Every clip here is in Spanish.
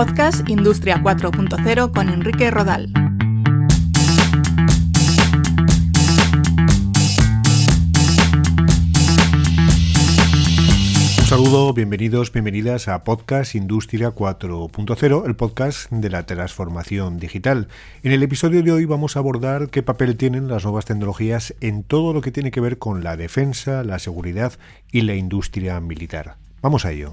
Podcast Industria 4.0 con Enrique Rodal. Un saludo, bienvenidos, bienvenidas a Podcast Industria 4.0, el podcast de la transformación digital. En el episodio de hoy vamos a abordar qué papel tienen las nuevas tecnologías en todo lo que tiene que ver con la defensa, la seguridad y la industria militar. Vamos a ello.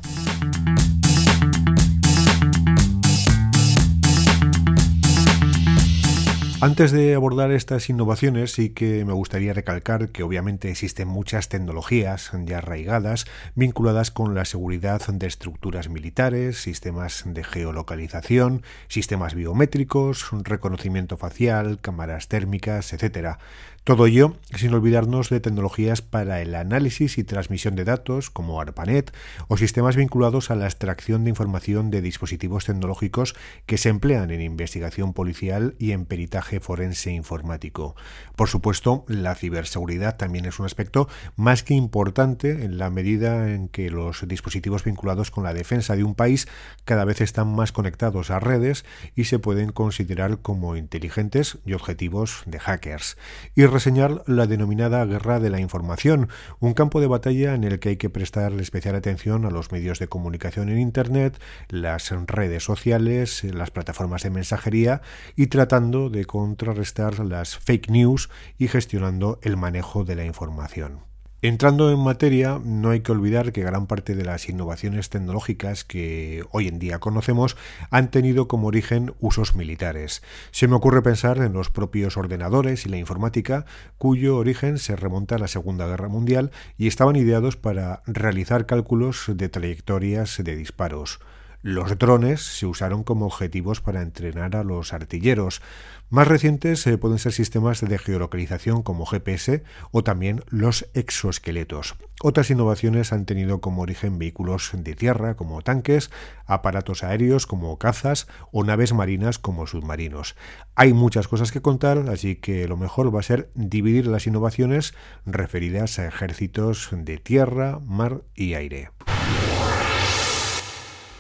Antes de abordar estas innovaciones, sí que me gustaría recalcar que obviamente existen muchas tecnologías ya arraigadas vinculadas con la seguridad de estructuras militares, sistemas de geolocalización, sistemas biométricos, reconocimiento facial, cámaras térmicas, etc. Todo ello sin olvidarnos de tecnologías para el análisis y transmisión de datos como ARPANET o sistemas vinculados a la extracción de información de dispositivos tecnológicos que se emplean en investigación policial y en peritaje forense informático. Por supuesto, la ciberseguridad también es un aspecto más que importante en la medida en que los dispositivos vinculados con la defensa de un país cada vez están más conectados a redes y se pueden considerar como inteligentes y objetivos de hackers. Y reseñar la denominada guerra de la información, un campo de batalla en el que hay que prestar especial atención a los medios de comunicación en Internet, las redes sociales, las plataformas de mensajería y tratando de contrarrestar las fake news y gestionando el manejo de la información. Entrando en materia, no hay que olvidar que gran parte de las innovaciones tecnológicas que hoy en día conocemos han tenido como origen usos militares. Se me ocurre pensar en los propios ordenadores y la informática, cuyo origen se remonta a la Segunda Guerra Mundial y estaban ideados para realizar cálculos de trayectorias de disparos. Los drones se usaron como objetivos para entrenar a los artilleros. Más recientes eh, pueden ser sistemas de geolocalización como GPS o también los exoesqueletos. Otras innovaciones han tenido como origen vehículos de tierra como tanques, aparatos aéreos como cazas o naves marinas como submarinos. Hay muchas cosas que contar, así que lo mejor va a ser dividir las innovaciones referidas a ejércitos de tierra, mar y aire.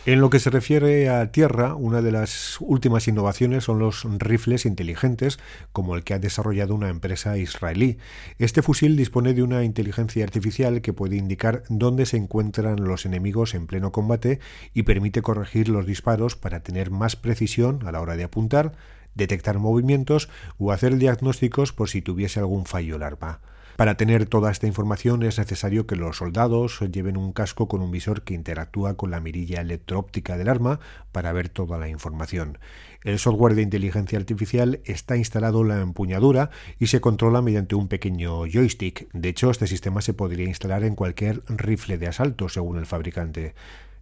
En lo que se refiere a tierra, una de las últimas innovaciones son los rifles inteligentes, como el que ha desarrollado una empresa israelí. Este fusil dispone de una inteligencia artificial que puede indicar dónde se encuentran los enemigos en pleno combate y permite corregir los disparos para tener más precisión a la hora de apuntar, detectar movimientos o hacer diagnósticos por si tuviese algún fallo el arma. Para tener toda esta información es necesario que los soldados lleven un casco con un visor que interactúa con la mirilla electroóptica del arma para ver toda la información. El software de inteligencia artificial está instalado en la empuñadura y se controla mediante un pequeño joystick. De hecho, este sistema se podría instalar en cualquier rifle de asalto, según el fabricante.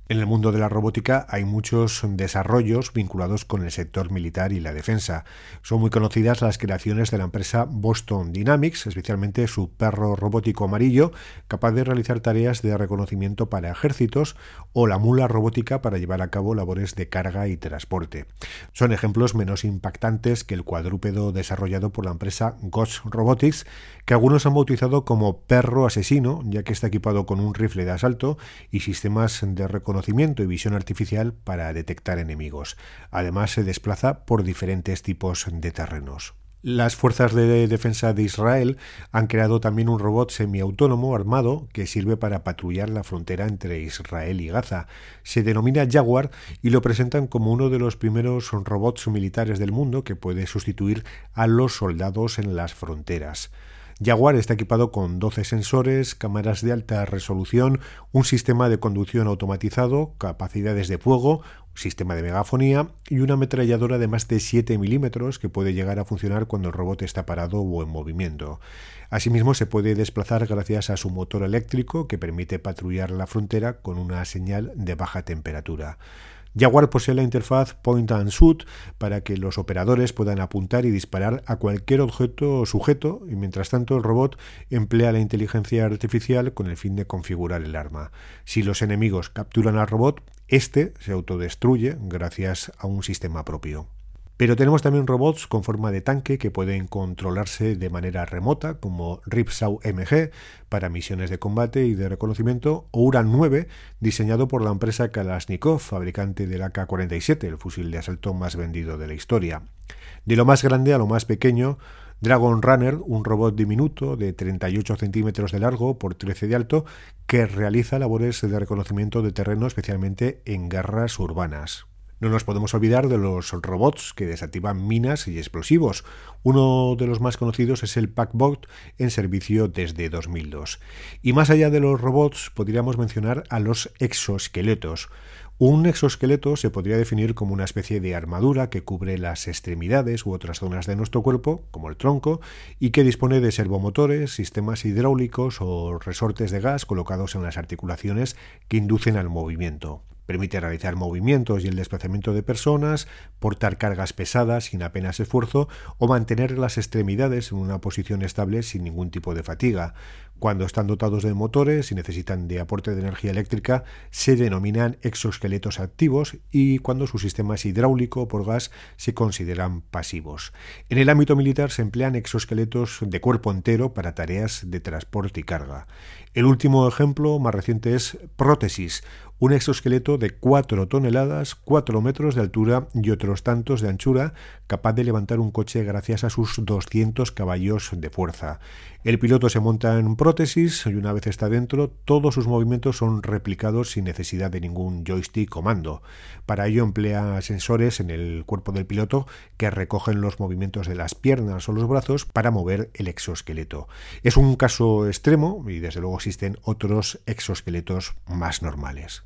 En el mundo de la robótica hay muchos desarrollos vinculados con el sector militar y la defensa. Son muy conocidas las creaciones de la empresa Boston Dynamics, especialmente su perro robótico amarillo, capaz de realizar tareas de reconocimiento para ejércitos, o la mula robótica para llevar a cabo labores de carga y transporte. Son ejemplos menos impactantes que el cuadrúpedo desarrollado por la empresa Ghost Robotics, que algunos han bautizado como perro asesino, ya que está equipado con un rifle de asalto y sistemas de reconocimiento conocimiento y visión artificial para detectar enemigos. Además, se desplaza por diferentes tipos de terrenos. Las fuerzas de defensa de Israel han creado también un robot semiautónomo armado que sirve para patrullar la frontera entre Israel y Gaza. Se denomina Jaguar y lo presentan como uno de los primeros robots militares del mundo que puede sustituir a los soldados en las fronteras. Jaguar está equipado con 12 sensores, cámaras de alta resolución, un sistema de conducción automatizado, capacidades de fuego, sistema de megafonía y una ametralladora de más de 7 milímetros que puede llegar a funcionar cuando el robot está parado o en movimiento. Asimismo, se puede desplazar gracias a su motor eléctrico que permite patrullar la frontera con una señal de baja temperatura. Jaguar posee la interfaz Point and Shoot para que los operadores puedan apuntar y disparar a cualquier objeto o sujeto y mientras tanto el robot emplea la inteligencia artificial con el fin de configurar el arma. Si los enemigos capturan al robot, este se autodestruye gracias a un sistema propio. Pero tenemos también robots con forma de tanque que pueden controlarse de manera remota, como Ripsaw MG para misiones de combate y de reconocimiento, o Uran 9, diseñado por la empresa Kalashnikov, fabricante del AK-47, el fusil de asalto más vendido de la historia. De lo más grande a lo más pequeño, Dragon Runner, un robot diminuto de 38 centímetros de largo por 13 de alto, que realiza labores de reconocimiento de terreno especialmente en guerras urbanas. No nos podemos olvidar de los robots que desactivan minas y explosivos. Uno de los más conocidos es el Packbot en servicio desde 2002. Y más allá de los robots, podríamos mencionar a los exoesqueletos. Un exoesqueleto se podría definir como una especie de armadura que cubre las extremidades u otras zonas de nuestro cuerpo, como el tronco, y que dispone de servomotores, sistemas hidráulicos o resortes de gas colocados en las articulaciones que inducen al movimiento. Permite realizar movimientos y el desplazamiento de personas, portar cargas pesadas sin apenas esfuerzo o mantener las extremidades en una posición estable sin ningún tipo de fatiga. Cuando están dotados de motores y necesitan de aporte de energía eléctrica, se denominan exoesqueletos activos y cuando su sistema es hidráulico o por gas se consideran pasivos. En el ámbito militar se emplean exoesqueletos de cuerpo entero para tareas de transporte y carga. El último ejemplo más reciente es prótesis, un exoesqueleto de 4 toneladas, 4 metros de altura y otros tantos de anchura, capaz de levantar un coche gracias a sus 200 caballos de fuerza. El piloto se monta en prótesis y una vez está dentro, todos sus movimientos son replicados sin necesidad de ningún joystick comando. Para ello emplea sensores en el cuerpo del piloto que recogen los movimientos de las piernas o los brazos para mover el exoesqueleto. Es un caso extremo y desde luego existen otros exoesqueletos más normales.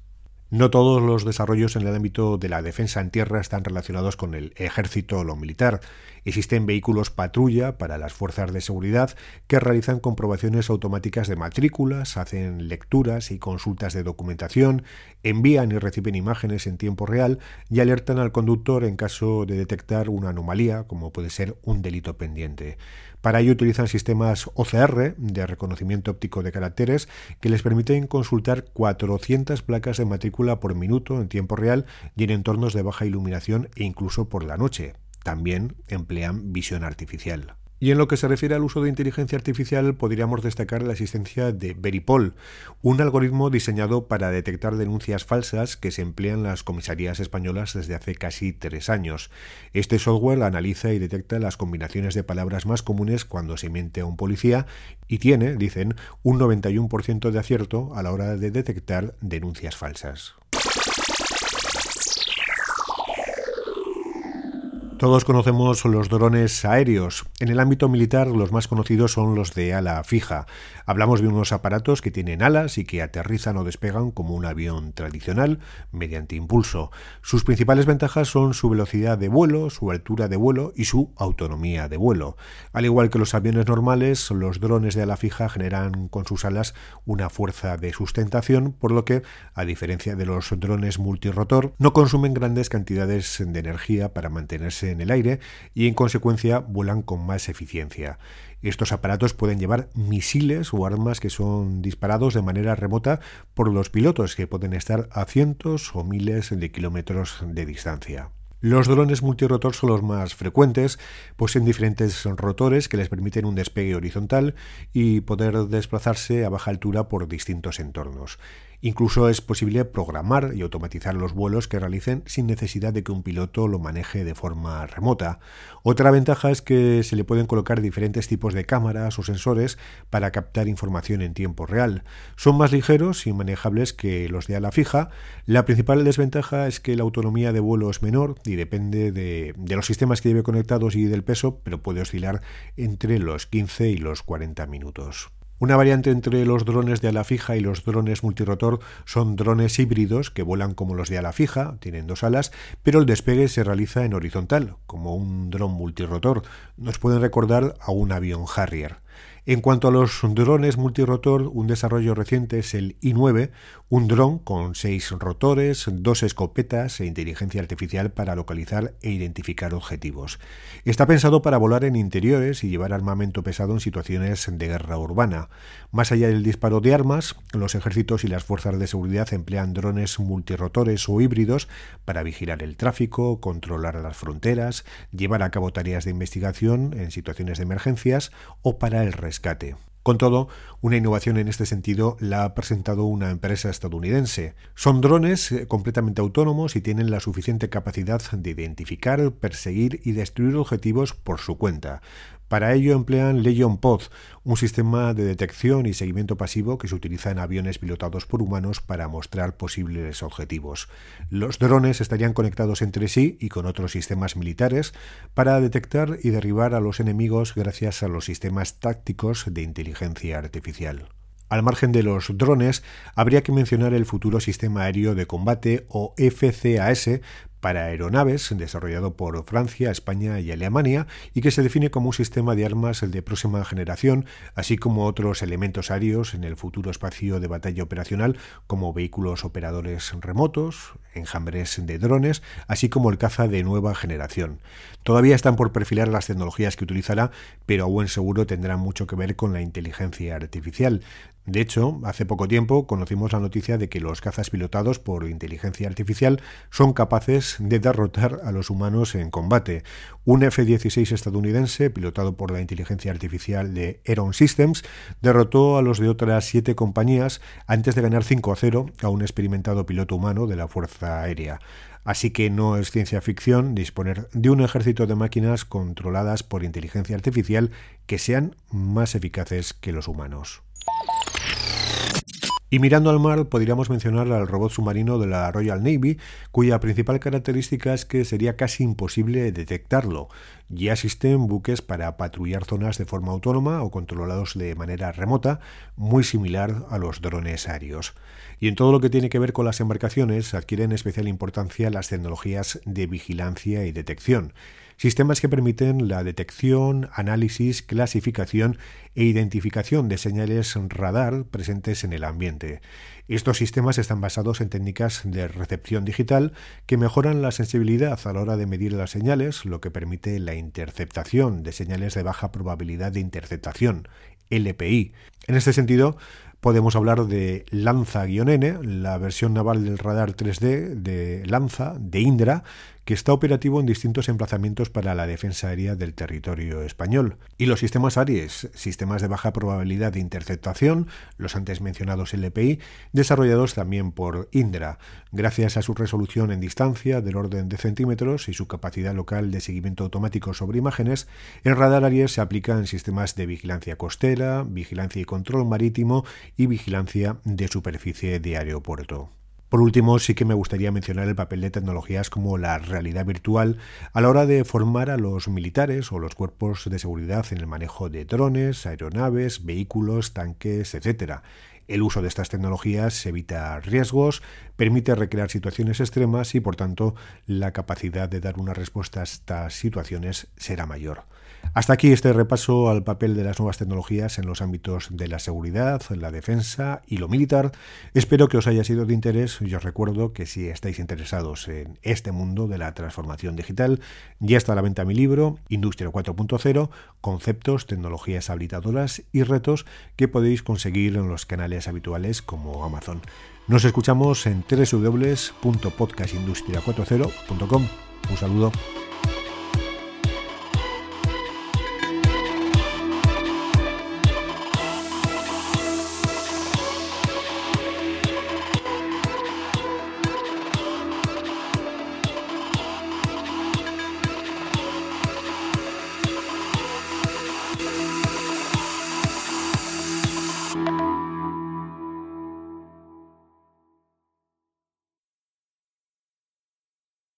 No todos los desarrollos en el ámbito de la defensa en tierra están relacionados con el ejército o lo militar. Existen vehículos patrulla para las fuerzas de seguridad que realizan comprobaciones automáticas de matrículas, hacen lecturas y consultas de documentación, envían y reciben imágenes en tiempo real y alertan al conductor en caso de detectar una anomalía, como puede ser un delito pendiente. Para ello utilizan sistemas OCR de reconocimiento óptico de caracteres que les permiten consultar 400 placas de matrícula por minuto en tiempo real y en entornos de baja iluminación e incluso por la noche. También emplean visión artificial. Y en lo que se refiere al uso de inteligencia artificial, podríamos destacar la existencia de Veripol, un algoritmo diseñado para detectar denuncias falsas que se emplean en las comisarías españolas desde hace casi tres años. Este software analiza y detecta las combinaciones de palabras más comunes cuando se miente a un policía y tiene, dicen, un 91% de acierto a la hora de detectar denuncias falsas. Todos conocemos los drones aéreos. En el ámbito militar los más conocidos son los de ala fija. Hablamos de unos aparatos que tienen alas y que aterrizan o despegan como un avión tradicional mediante impulso. Sus principales ventajas son su velocidad de vuelo, su altura de vuelo y su autonomía de vuelo. Al igual que los aviones normales, los drones de ala fija generan con sus alas una fuerza de sustentación, por lo que, a diferencia de los drones multirotor, no consumen grandes cantidades de energía para mantenerse en el aire y en consecuencia vuelan con más eficiencia. Estos aparatos pueden llevar misiles o armas que son disparados de manera remota por los pilotos que pueden estar a cientos o miles de kilómetros de distancia. Los drones multirotor son los más frecuentes, poseen diferentes rotores que les permiten un despegue horizontal y poder desplazarse a baja altura por distintos entornos. Incluso es posible programar y automatizar los vuelos que realicen sin necesidad de que un piloto lo maneje de forma remota. Otra ventaja es que se le pueden colocar diferentes tipos de cámaras o sensores para captar información en tiempo real. Son más ligeros y manejables que los de ala fija. La principal desventaja es que la autonomía de vuelo es menor y depende de, los sistemas que lleve conectados y del peso, pero puede oscilar entre los 15 y los 40 minutos. Una variante entre los drones de ala fija y los drones multirotor son drones híbridos que vuelan como los de ala fija, tienen dos alas, pero el despegue se realiza en horizontal, como un dron multirotor. Nos pueden recordar a un avión Harrier. En cuanto a los drones multirotor, un desarrollo reciente es el i9, un dron con seis rotores, dos escopetas e inteligencia artificial para localizar e identificar objetivos. Está pensado para volar en interiores y llevar armamento pesado en situaciones de guerra urbana. Más allá del disparo de armas, los ejércitos y las fuerzas de seguridad emplean drones multirotores o híbridos para vigilar el tráfico, controlar las fronteras, llevar a cabo tareas de investigación en situaciones de emergencias o para el rescate con todo, una innovación en este sentido la ha presentado una empresa estadounidense. Son drones eh, completamente autónomos y tienen la suficiente capacidad de identificar, perseguir y destruir objetivos por su cuenta. Para ello emplean Legion Pod, un sistema de detección y seguimiento pasivo que se utiliza en aviones pilotados por humanos para mostrar posibles objetivos. Los drones estarían conectados entre sí y con otros sistemas militares para detectar y derribar a los enemigos gracias a los sistemas tácticos de inteligencia artificial. Al margen de los drones, habría que mencionar el futuro Sistema Aéreo de Combate o FCAS para aeronaves, desarrollado por Francia, España y Alemania, y que se define como un sistema de armas de próxima generación, así como otros elementos aéreos en el futuro espacio de batalla operacional, como vehículos operadores remotos, enjambres de drones, así como el caza de nueva generación. Todavía están por perfilar las tecnologías que utilizará, pero a buen seguro tendrán mucho que ver con la inteligencia artificial. De hecho, hace poco tiempo conocimos la noticia de que los cazas pilotados por inteligencia artificial son capaces de derrotar a los humanos en combate. Un F-16 estadounidense, pilotado por la inteligencia artificial de Aeron Systems, derrotó a los de otras siete compañías antes de ganar 5 a 0 a un experimentado piloto humano de la Fuerza Aérea. Así que no es ciencia ficción disponer de un ejército de máquinas controladas por inteligencia artificial que sean más eficaces que los humanos. Y mirando al mar, podríamos mencionar al robot submarino de la Royal Navy, cuya principal característica es que sería casi imposible detectarlo. Ya existen buques para patrullar zonas de forma autónoma o controlados de manera remota, muy similar a los drones aéreos. Y en todo lo que tiene que ver con las embarcaciones, adquieren especial importancia las tecnologías de vigilancia y detección sistemas que permiten la detección, análisis, clasificación e identificación de señales radar presentes en el ambiente. Estos sistemas están basados en técnicas de recepción digital que mejoran la sensibilidad a la hora de medir las señales, lo que permite la interceptación de señales de baja probabilidad de interceptación, LPI. En este sentido, podemos hablar de Lanza-N, la versión naval del radar 3D de Lanza, de Indra, que está operativo en distintos emplazamientos para la defensa aérea del territorio español. Y los sistemas Aries, sistemas de baja probabilidad de interceptación, los antes mencionados LPI, desarrollados también por Indra, gracias a su resolución en distancia del orden de centímetros y su capacidad local de seguimiento automático sobre imágenes, el radar Aries se aplica en sistemas de vigilancia costera, vigilancia y control marítimo y vigilancia de superficie de aeropuerto. Por último, sí que me gustaría mencionar el papel de tecnologías como la realidad virtual a la hora de formar a los militares o los cuerpos de seguridad en el manejo de drones, aeronaves, vehículos, tanques, etc. El uso de estas tecnologías evita riesgos, permite recrear situaciones extremas y, por tanto, la capacidad de dar una respuesta a estas situaciones será mayor. Hasta aquí este repaso al papel de las nuevas tecnologías en los ámbitos de la seguridad, la defensa y lo militar. Espero que os haya sido de interés y os recuerdo que si estáis interesados en este mundo de la transformación digital, ya está a la venta mi libro, Industria 4.0, conceptos, tecnologías habilitadoras y retos que podéis conseguir en los canales habituales como Amazon. Nos escuchamos en www.podcastindustria40.com. Un saludo.